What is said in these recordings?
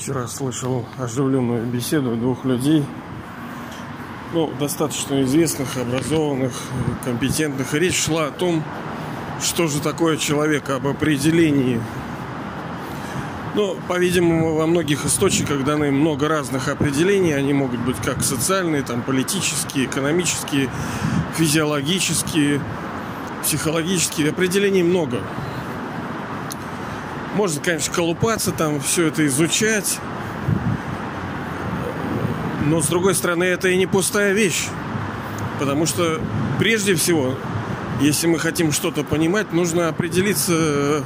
Вчера слышал оживленную беседу двух людей, ну, достаточно известных, образованных, компетентных. Речь шла о том, что же такое человек, об определении. Ну, по-видимому, во многих источниках даны много разных определений. Они могут быть как социальные, там, политические, экономические, физиологические, психологические. Определений много. Можно, конечно, колупаться, там все это изучать. Но, с другой стороны, это и не пустая вещь. Потому что, прежде всего, если мы хотим что-то понимать, нужно определиться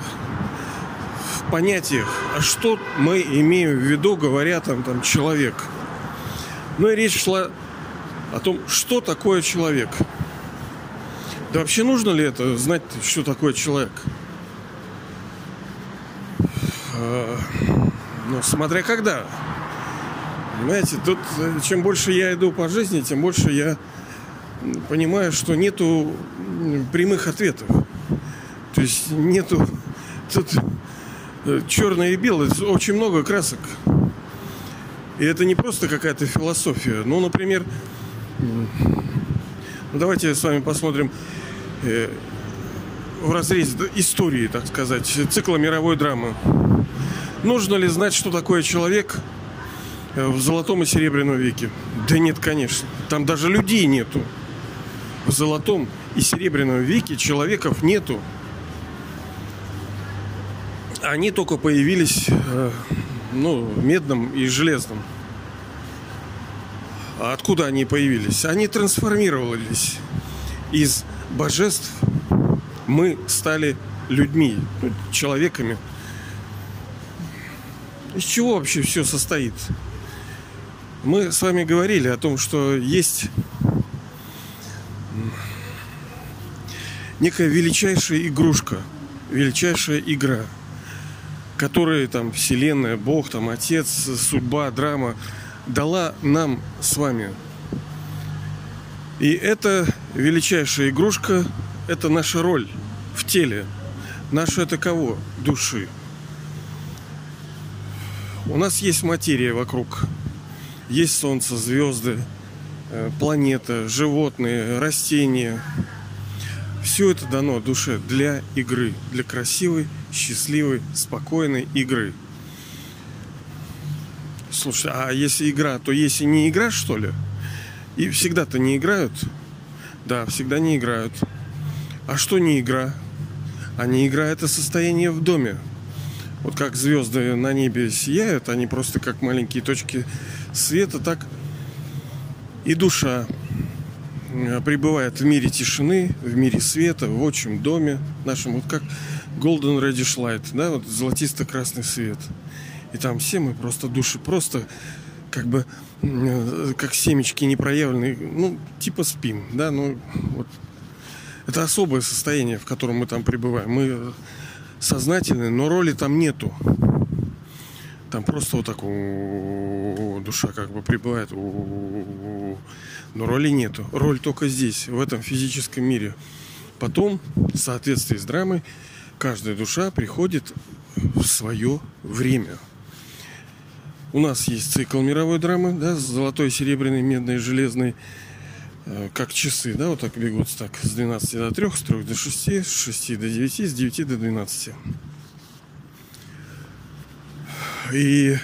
в понятиях, а что мы имеем в виду, говоря там, там человек. Ну и речь шла о том, что такое человек. Да вообще нужно ли это знать, что такое человек? А, ну, смотря когда. Понимаете, тут э, чем больше я иду по жизни, тем больше я понимаю, что нету прямых ответов. То есть нету тут э, черное и белое, очень много красок. И это не просто какая-то философия. Ну, например, ну, давайте с вами посмотрим э, в разрезе истории, так сказать, цикла мировой драмы. Нужно ли знать, что такое человек э, в золотом и серебряном веке? Да нет, конечно. Там даже людей нету. В золотом и серебряном веке человеков нету. Они только появились э, ну, в медном и железном. А откуда они появились? Они трансформировались из божеств. Мы стали людьми, ну, человеками – из чего вообще все состоит? Мы с вами говорили о том, что есть некая величайшая игрушка, величайшая игра, которая там Вселенная, Бог, там Отец, судьба, драма дала нам с вами. И эта величайшая игрушка – это наша роль в теле. Наша это кого? Души. У нас есть материя вокруг. Есть солнце, звезды, э, планета, животные, растения. Все это дано душе для игры, для красивой, счастливой, спокойной игры. Слушай, а если игра, то если не игра, что ли? И всегда-то не играют? Да, всегда не играют. А что не игра? А не игра это состояние в доме, вот как звезды на небе сияют, они просто как маленькие точки света, так и душа э, пребывает в мире тишины, в мире света, в отчим доме нашем, вот как Golden Reddish Light, да, вот золотисто-красный свет. И там все мы просто души, просто как бы э, как семечки непроявленные, ну, типа спим, да, ну, вот. Это особое состояние, в котором мы там пребываем. Мы сознательный, но роли там нету. Там просто вот так душа как бы прибывает, но роли нету. Роль только здесь, в этом физическом мире. Потом, в соответствии с драмой, каждая душа приходит в свое время. У нас есть цикл мировой драмы, да, золотой, серебряный, медный, железный, как часы, да, вот так бегут так с 12 до 3, с 3 до 6, с 6 до 9, с 9 до 12. И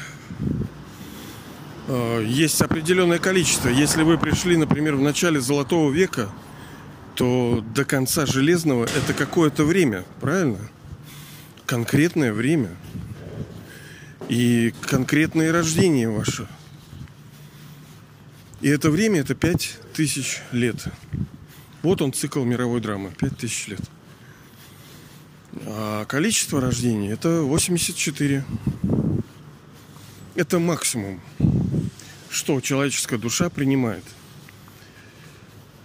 э, есть определенное количество. Если вы пришли, например, в начале Золотого века, то до конца Железного это какое-то время, правильно? Конкретное время. И конкретное рождение ваше – и это время это 5000 лет. Вот он цикл мировой драмы. 5000 лет. А количество рождений это 84. Это максимум, что человеческая душа принимает.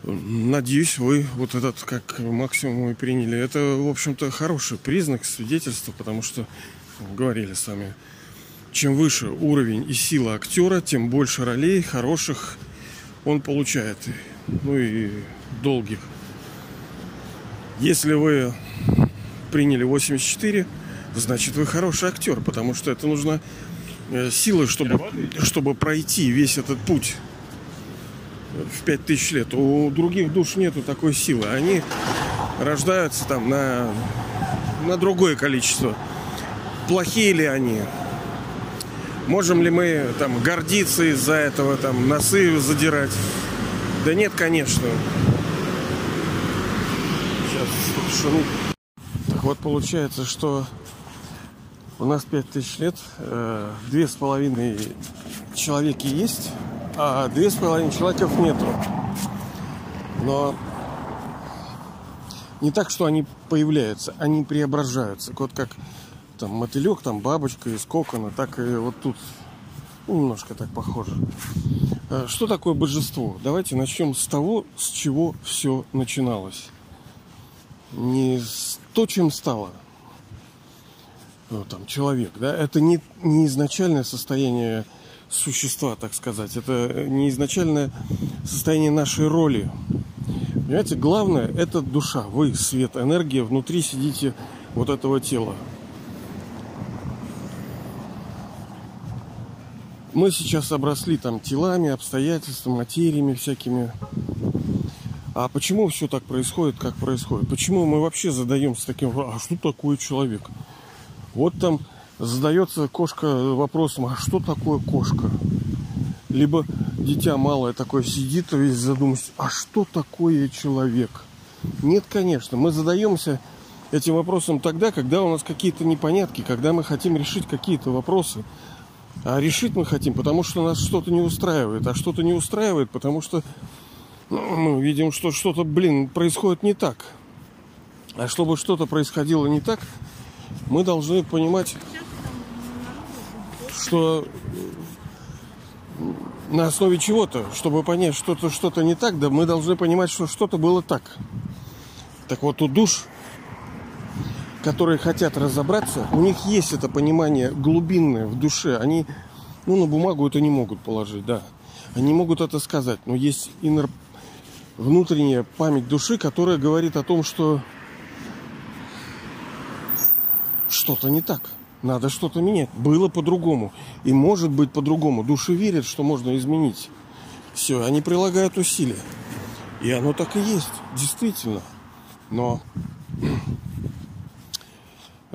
Надеюсь, вы вот этот как максимум и приняли. Это, в общем-то, хороший признак, свидетельства, потому что говорили с вами, чем выше уровень и сила актера, тем больше ролей хороших он получает. Ну и долгих. Если вы приняли 84, значит вы хороший актер, потому что это нужно э, силы, чтобы, чтобы пройти весь этот путь в пять тысяч лет. У других душ нету такой силы. Они рождаются там на, на другое количество. Плохие ли они? Можем ли мы там гордиться из-за этого, там носы задирать? Да нет, конечно. Сейчас шумит. Так вот получается, что у нас пять тысяч лет, э, две с половиной человеки есть, а две с половиной человеков нету. Но не так, что они появляются, они преображаются. Вот как там мотылек, там бабочка из кокона, так и вот тут ну, немножко так похоже. Э, что такое божество? Давайте начнем с того, с чего все начиналось. Не с то, чем стало – ну, там, человек, да, это не, не изначальное состояние существа, так сказать. Это не изначальное состояние нашей роли. Понимаете, главное – это душа. Вы, свет, энергия, внутри сидите вот этого тела. Мы сейчас обросли там телами, обстоятельствами, материями всякими. А почему все так происходит, как происходит? Почему мы вообще задаемся таким, а что такое человек? Вот там задается кошка вопросом, а что такое кошка? Либо дитя малое такое сидит весь задумывается, а что такое человек? Нет, конечно, мы задаемся этим вопросом тогда, когда у нас какие-то непонятки, когда мы хотим решить какие-то вопросы. А решить мы хотим, потому что нас что-то не устраивает. А что-то не устраивает, потому что ну, мы видим, что что-то, блин, происходит не так. А чтобы что-то происходило не так, мы должны понимать, что на основе чего-то, чтобы понять, что-то что-то не так, да мы должны понимать, что что-то было так. Так вот, у душ, которые хотят разобраться, у них есть это понимание глубинное в душе. Они, ну, на бумагу это не могут положить, да. Они могут это сказать, но есть инер... внутренняя память души, которая говорит о том, что что-то не так. Надо что-то менять. Было по-другому. И может быть по-другому. Души верят, что можно изменить. Все, они прилагают усилия. И оно так и есть. Действительно. Но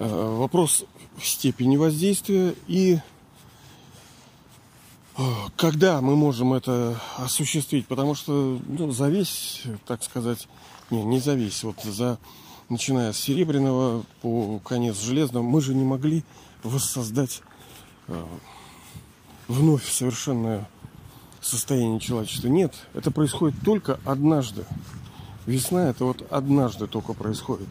вопрос степени воздействия и э, когда мы можем это осуществить, потому что ну, за весь, так сказать, не, не за весь, вот за начиная с серебряного по конец железного, мы же не могли воссоздать э, вновь совершенное состояние человечества. Нет, это происходит только однажды. Весна это вот однажды только происходит.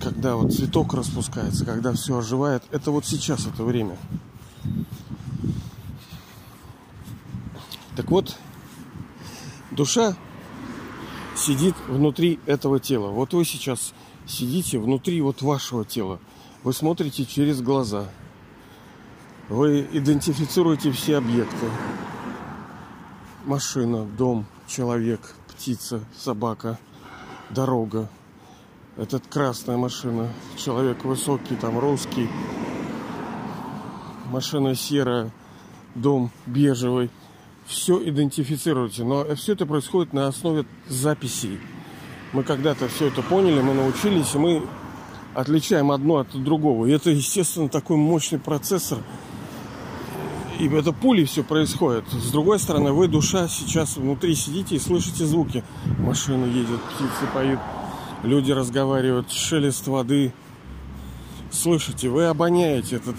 Когда вот цветок распускается, когда все оживает, это вот сейчас это время. Так вот, душа сидит внутри этого тела. Вот вы сейчас сидите внутри вот вашего тела. Вы смотрите через глаза. Вы идентифицируете все объекты. Машина, дом, человек, птица, собака, дорога. Этот красная машина. Человек высокий, там русский. Машина серая. Дом бежевый все идентифицируете. Но все это происходит на основе записей. Мы когда-то все это поняли, мы научились, и мы отличаем одно от другого. И это, естественно, такой мощный процессор. И это пули все происходит. С другой стороны, вы, душа, сейчас внутри сидите и слышите звуки. Машины едут, птицы поют, люди разговаривают, шелест воды. Слышите, вы обоняете этот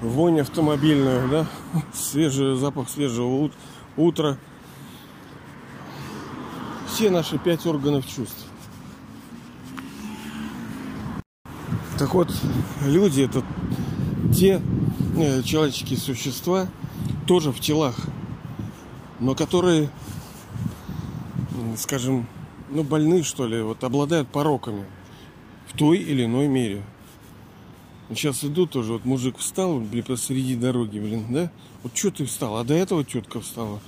вонь автомобильную, да, свежий запах свежего утра. Все наши пять органов чувств. Так вот, люди это те э, человеческие существа, тоже в телах, но которые, скажем, ну больны что ли, вот обладают пороками в той или иной мере. Сейчас иду тоже, вот мужик встал, блин, посреди дороги, блин, да? Вот что ты встал? А до этого тетка встала.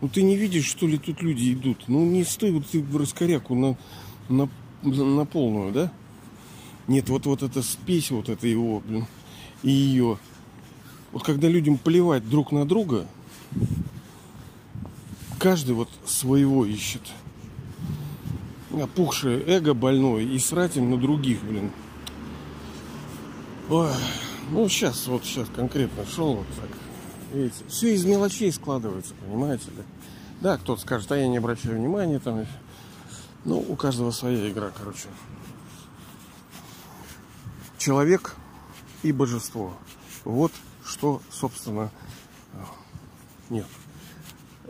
Ну ты не видишь, что ли, тут люди идут? Ну не стой вот ты в раскоряку на, на, на полную, да? Нет, вот, вот эта спесь, вот это его, блин, и ее. Вот когда людям плевать друг на друга, каждый вот своего ищет. Опухшее эго больное и срать им на других, блин. Ой, ну сейчас, вот сейчас конкретно шел вот так. Видите, все из мелочей складывается, понимаете ли. Да, кто-то скажет, а я не обращаю внимания там. Ну, у каждого своя игра, короче. Человек и божество. Вот что, собственно, нет.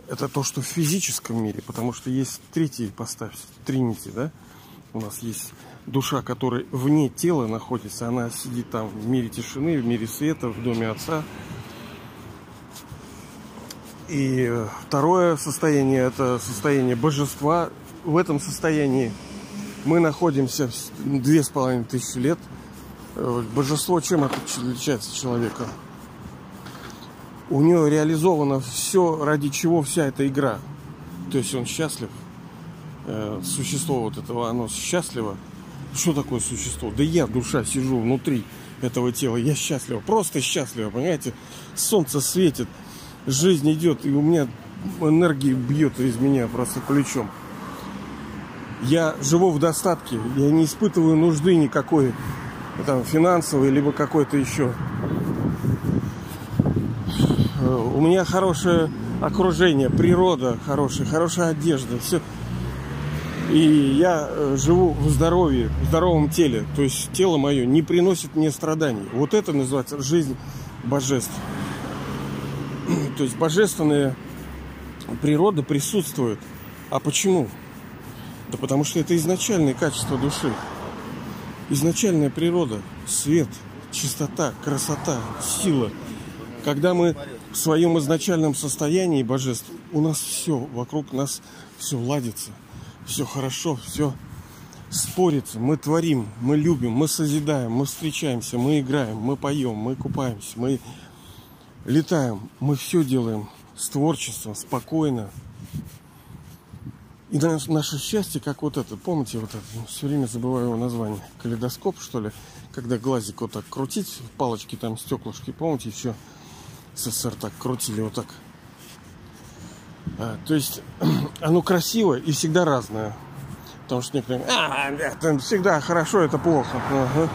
Это то, что в физическом мире, потому что есть третий поставь, тринити, да? У нас есть душа, которая вне тела находится, она сидит там в мире тишины, в мире света, в доме Отца. И второе состояние, это состояние божества. В этом состоянии мы находимся две с половиной тысячи лет. Божество чем отличается человека? У него реализовано все, ради чего вся эта игра. То есть он счастлив. Э, существо вот этого, оно счастливо. Что такое существо? Да я, душа, сижу внутри этого тела. Я счастлив. Просто счастлив, понимаете? Солнце светит, жизнь идет, и у меня энергия бьет из меня просто ключом. Я живу в достатке, я не испытываю нужды никакой, там, финансовой, либо какой-то еще у меня хорошее окружение, природа хорошая, хорошая одежда, все. И я э, живу в здоровье, в здоровом теле. То есть тело мое не приносит мне страданий. Вот это называется жизнь божеств. То есть божественная природа присутствует. А почему? Да потому что это изначальное качество души. Изначальная природа, свет, чистота, красота, сила. Когда мы в своем изначальном состоянии божеств. У нас все, вокруг нас все ладится, все хорошо, все спорится, мы творим, мы любим, мы созидаем, мы встречаемся, мы играем, мы поем, мы купаемся, мы летаем, мы все делаем с творчеством, спокойно. И наше счастье, как вот это, помните, вот это, все время забываю его название, калейдоскоп, что ли, когда глазик вот так крутить, палочки там, стеклышки, помните, еще СССР так крутили вот так. А, то есть оно красиво и всегда разное. Потому что некоторые, а, это всегда хорошо, это плохо. Ага.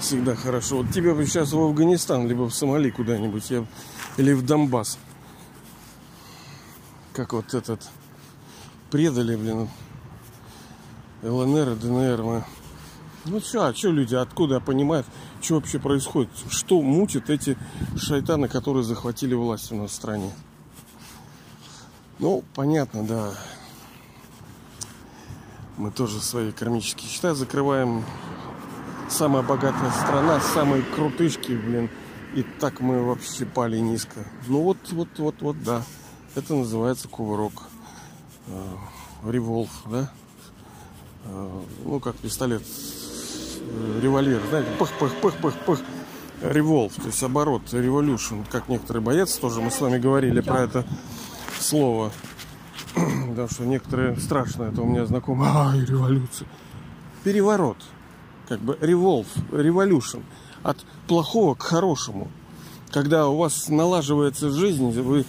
Всегда хорошо. Вот тебе бы сейчас в Афганистан, либо в Сомали куда-нибудь, или в Донбасс. Как вот этот предали, блин, ЛНР и ДНР мы. Ну что, а что люди, откуда понимают, что вообще происходит? Что мутят эти шайтаны, которые захватили власть у нас в стране? Ну, понятно, да. Мы тоже свои кармические счета закрываем. Самая богатая страна, самые крутышки, блин. И так мы вообще пали низко. Ну вот, вот, вот, вот, да. Это называется кувырок. Э, револв, да? Э, ну, как пистолет револьвер, знаете, пых-пых-пых-пых-пых, револв, то есть оборот, революшн, как некоторые боятся, тоже мы с вами говорили про это слово, потому что некоторые страшно, это у меня знакомые, ай, революция, переворот, как бы револв, революшн, от плохого к хорошему, когда у вас налаживается жизнь, вы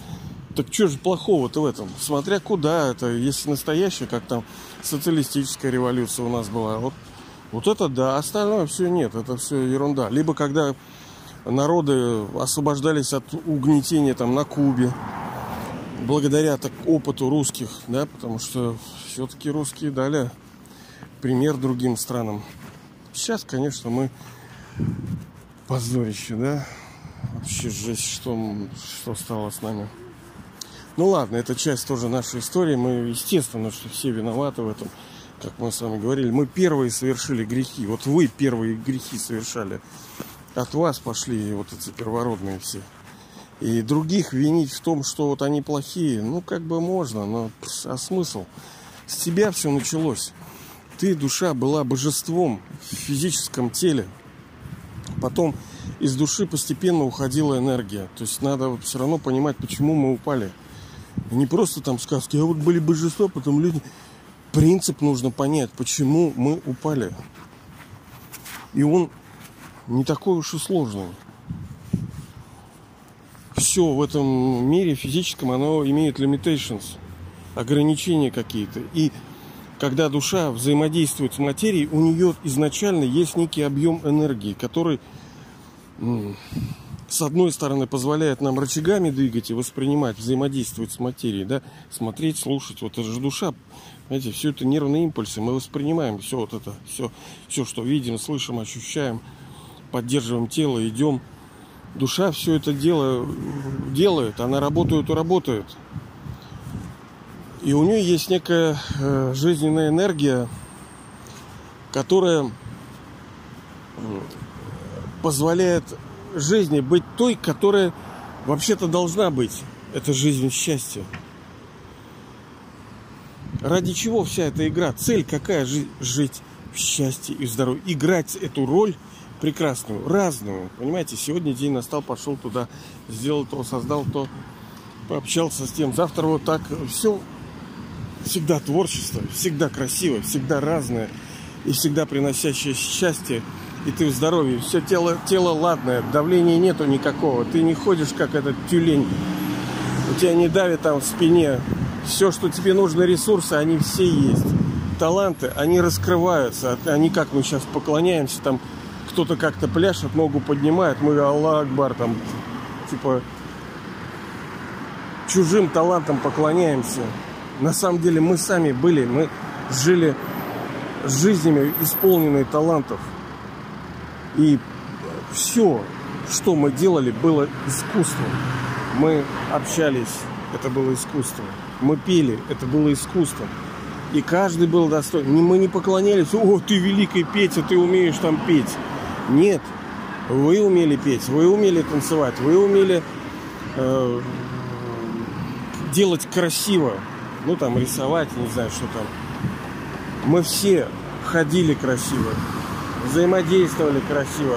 так что же плохого-то в этом? Смотря куда это, если настоящая, как там социалистическая революция у нас была, вот вот это да, остальное все нет, это все ерунда. Либо когда народы освобождались от угнетения там на Кубе, благодаря так опыту русских, да, потому что все-таки русские дали пример другим странам. Сейчас, конечно, мы позорище, да, вообще жесть, что, что стало с нами. Ну ладно, это часть тоже нашей истории. Мы, естественно, что все виноваты в этом как мы с вами говорили, мы первые совершили грехи. Вот вы первые грехи совершали. От вас пошли вот эти первородные все. И других винить в том, что вот они плохие, ну как бы можно, но а смысл? С тебя все началось. Ты, душа, была божеством в физическом теле. Потом из души постепенно уходила энергия. То есть надо все равно понимать, почему мы упали. Не просто там сказки, а вот были божества, потом люди принцип нужно понять, почему мы упали. И он не такой уж и сложный. все в этом мире физическом, оно имеет limitations, ограничения какие-то. И когда душа взаимодействует с материей, у нее изначально есть некий объем энергии, который с одной стороны позволяет нам рычагами двигать и воспринимать, взаимодействовать с материей, да, смотреть, слушать. Вот это же душа, знаете, все это нервные импульсы, мы воспринимаем все вот это, все, все, что видим, слышим, ощущаем, поддерживаем тело, идем. Душа все это дело делает, она работает и работает. И у нее есть некая э, жизненная энергия, которая позволяет жизни быть той, которая вообще-то должна быть. Это жизнь счастья. Ради чего вся эта игра? Цель какая? Жить в счастье и здоровье. Играть эту роль прекрасную, разную. Понимаете, сегодня день настал, пошел туда, сделал то, создал то, пообщался с тем. Завтра вот так. Все всегда творчество, всегда красиво, всегда разное и всегда приносящее счастье и ты в здоровье. Все тело, тело ладное, давления нету никакого. Ты не ходишь, как этот тюлень. У тебя не давит там в спине. Все, что тебе нужно, ресурсы, они все есть. Таланты, они раскрываются. Они как мы сейчас поклоняемся, там кто-то как-то пляшет, ногу поднимает, мы Аллах Акбар, там, типа, чужим талантам поклоняемся. На самом деле мы сами были, мы жили жизнями, исполненные талантов. И все, что мы делали, было искусством. Мы общались, это было искусство. Мы пели, это было искусством. И каждый был достоин. Мы не поклонялись, о, ты великий Петя, ты умеешь там петь. Нет, вы умели петь, вы умели танцевать, вы умели э, делать красиво. Ну, там, рисовать, не знаю, что там. Мы все ходили красиво, взаимодействовали красиво,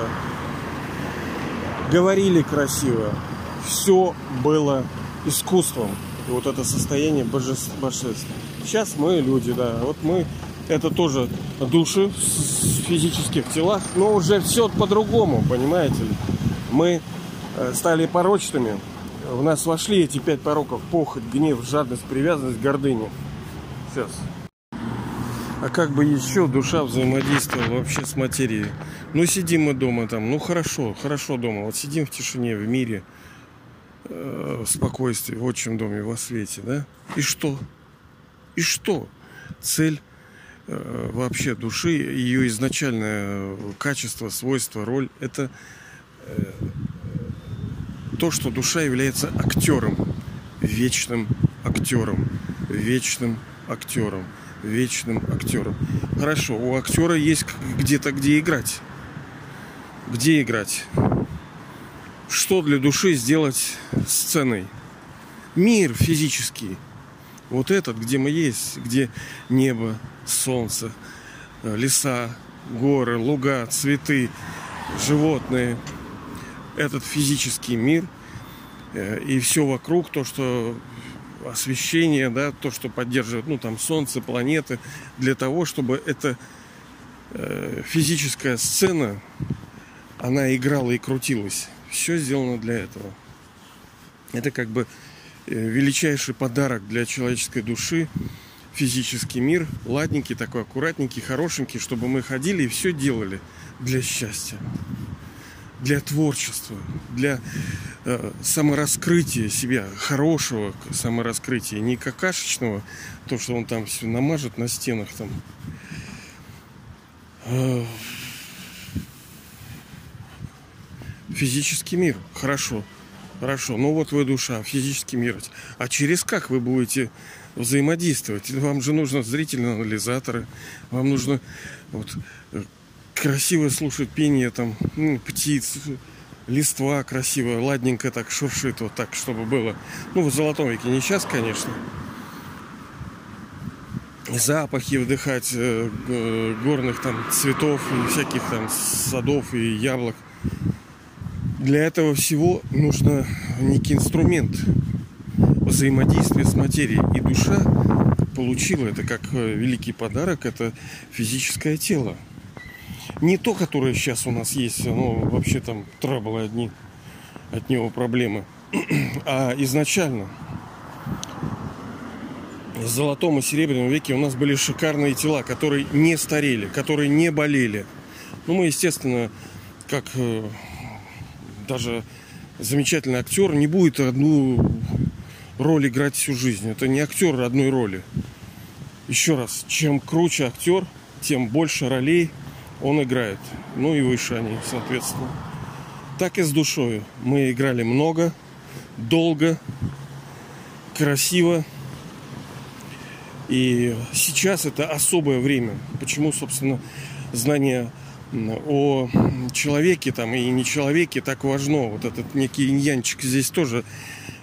говорили красиво. Все было искусством. И вот это состояние божества. Сейчас мы люди, да. Вот мы это тоже души в физических телах, но уже все по-другому, понимаете? Мы э, стали порочными. В нас вошли эти пять пороков. Похоть, гнев, жадность, привязанность, гордыня. Сейчас. А как бы еще душа взаимодействовала вообще с материей? Ну, сидим мы дома там, ну хорошо, хорошо дома. Вот сидим в тишине, в мире, э, спокойствии, в отчим доме, во свете, да? И что? И что? Цель э, вообще души, ее изначальное качество, свойство, роль, это э, то, что душа является актером, вечным актером, вечным актером вечным актером. Хорошо, у актера есть где-то где играть. Где играть? Что для души сделать сценой? Мир физический. Вот этот, где мы есть, где небо, солнце, э, леса, горы, луга, цветы, животные. Этот физический мир э, и все вокруг, то, что освещение, да, то, что поддерживает, ну, там, солнце, планеты, для того, чтобы эта э, физическая сцена, она играла и крутилась. Все сделано для этого. Это как бы э, величайший подарок для человеческой души, физический мир, ладненький такой, аккуратненький, хорошенький, чтобы мы ходили и все делали для счастья для творчества, для э, самораскрытия себя, хорошего самораскрытия, не какашечного, то, что он там все намажет на стенах там. Э, физический мир, хорошо, хорошо, ну вот вы душа, физический мир. А через как вы будете взаимодействовать? Вам же нужно зрительные анализаторы, вам нужно вот, красиво слушать пение там ну, птиц, листва красивая, ладненько так шуршит, вот так, чтобы было. Ну, в золотом веке не сейчас, конечно. Запахи вдыхать э, горных там цветов и всяких там садов и яблок. Для этого всего нужно некий инструмент взаимодействия с материей. И душа получила это как э, великий подарок, это физическое тело. Не то, которое сейчас у нас есть, оно вообще там траблы одни, от него проблемы. А изначально в золотом и серебряном веке у нас были шикарные тела, которые не старели, которые не болели. Ну, мы, естественно, как э, даже замечательный актер не будет одну роль играть всю жизнь. Это не актер одной роли. Еще раз, чем круче актер, тем больше ролей он играет. Ну и выше они, соответственно. Так и с душой. Мы играли много, долго, красиво. И сейчас это особое время. Почему, собственно, знание о человеке там и не человеке так важно. Вот этот некий иньянчик здесь тоже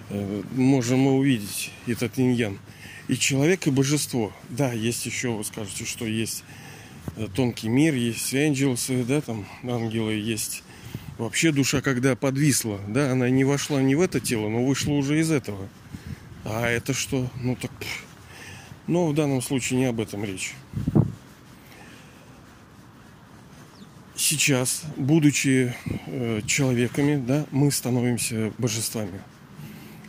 э, можем мы увидеть, этот иньян. И человек, и божество. Да, есть еще, вы скажете, что есть э, тонкий мир, есть ангелсы, да, там ангелы есть. Вообще душа, когда подвисла, да, она не вошла не в это тело, но вышла уже из этого. А это что? Ну так... Но в данном случае не об этом речь. Сейчас, будучи э, человеками, да, мы становимся божествами.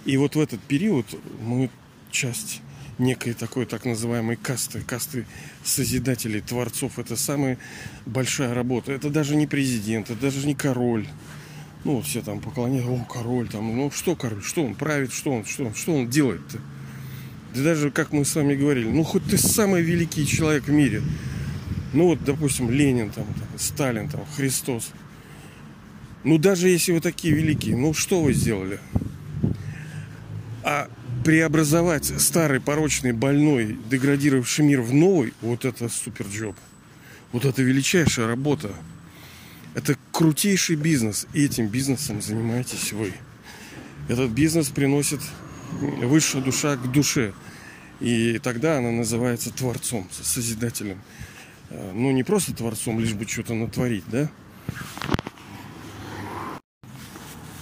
И вот в этот период мы часть некой такой так называемой касты, касты созидателей, творцов. Это самая большая работа. Это даже не президент, это даже не король. Ну, все там поклоняются, о, король там, ну что король, что он правит, что он, что он, что он делает-то? Да даже, как мы с вами говорили, ну хоть ты самый великий человек в мире. Ну вот, допустим, Ленин, там, Сталин, там, Христос. Ну даже если вы такие великие, ну что вы сделали? А преобразовать старый, порочный, больной, деградировавший мир в новый, вот это супер джоб. Вот это величайшая работа. Это крутейший бизнес. И этим бизнесом занимаетесь вы. Этот бизнес приносит высшая душа к душе. И тогда она называется творцом, созидателем. Э, ну, не просто творцом, лишь бы что-то натворить, да?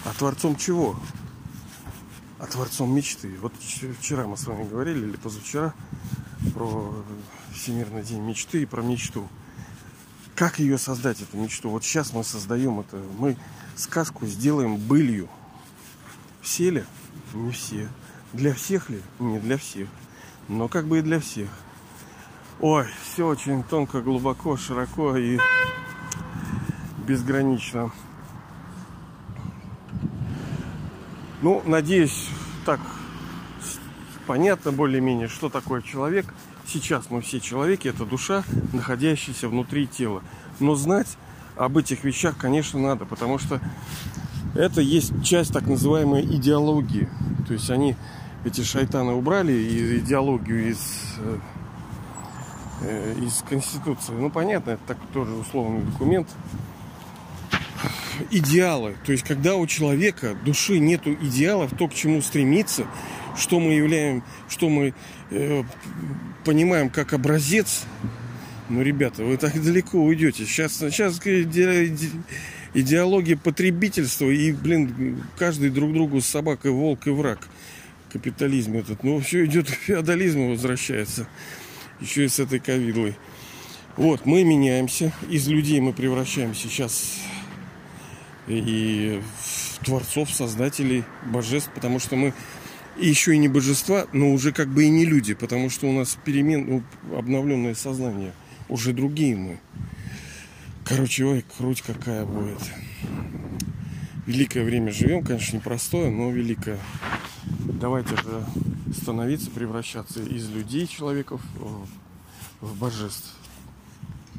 А творцом чего? а творцом мечты. Вот вчера мы с вами говорили, или позавчера, про Всемирный день мечты и про мечту. Как ее создать, эту мечту? Вот сейчас мы создаем это. Мы сказку сделаем былью. Все ли? Не все. Для всех ли? Не для всех. Но как бы и для всех. Ой, все очень тонко, глубоко, широко и безгранично. Ну, надеюсь, так понятно более-менее, что такое человек. Сейчас мы все человеки, это душа, находящаяся внутри тела. Но знать об этих вещах, конечно, надо, потому что это есть часть так называемой идеологии. То есть они, эти шайтаны, убрали идеологию из, э, из Конституции. Ну, понятно, это так тоже условный документ идеалы. То есть, когда у человека души нету идеалов, то, к чему стремиться, что мы являем, что мы э, понимаем как образец, ну, ребята, вы так далеко уйдете. Сейчас, сейчас идеология потребительства и, блин, каждый друг другу с собакой волк и враг. Капитализм этот. Ну, все идет к феодализму возвращается. Еще и с этой ковидлой. Вот, мы меняемся. Из людей мы превращаемся сейчас и творцов, создателей, божеств, потому что мы еще и не божества, но уже как бы и не люди, потому что у нас перемен, ну, обновленное сознание, уже другие мы. Короче, ой, круть какая будет. Великое время живем, конечно, непростое, но великое. Давайте же становиться, превращаться из людей, человеков, в божеств.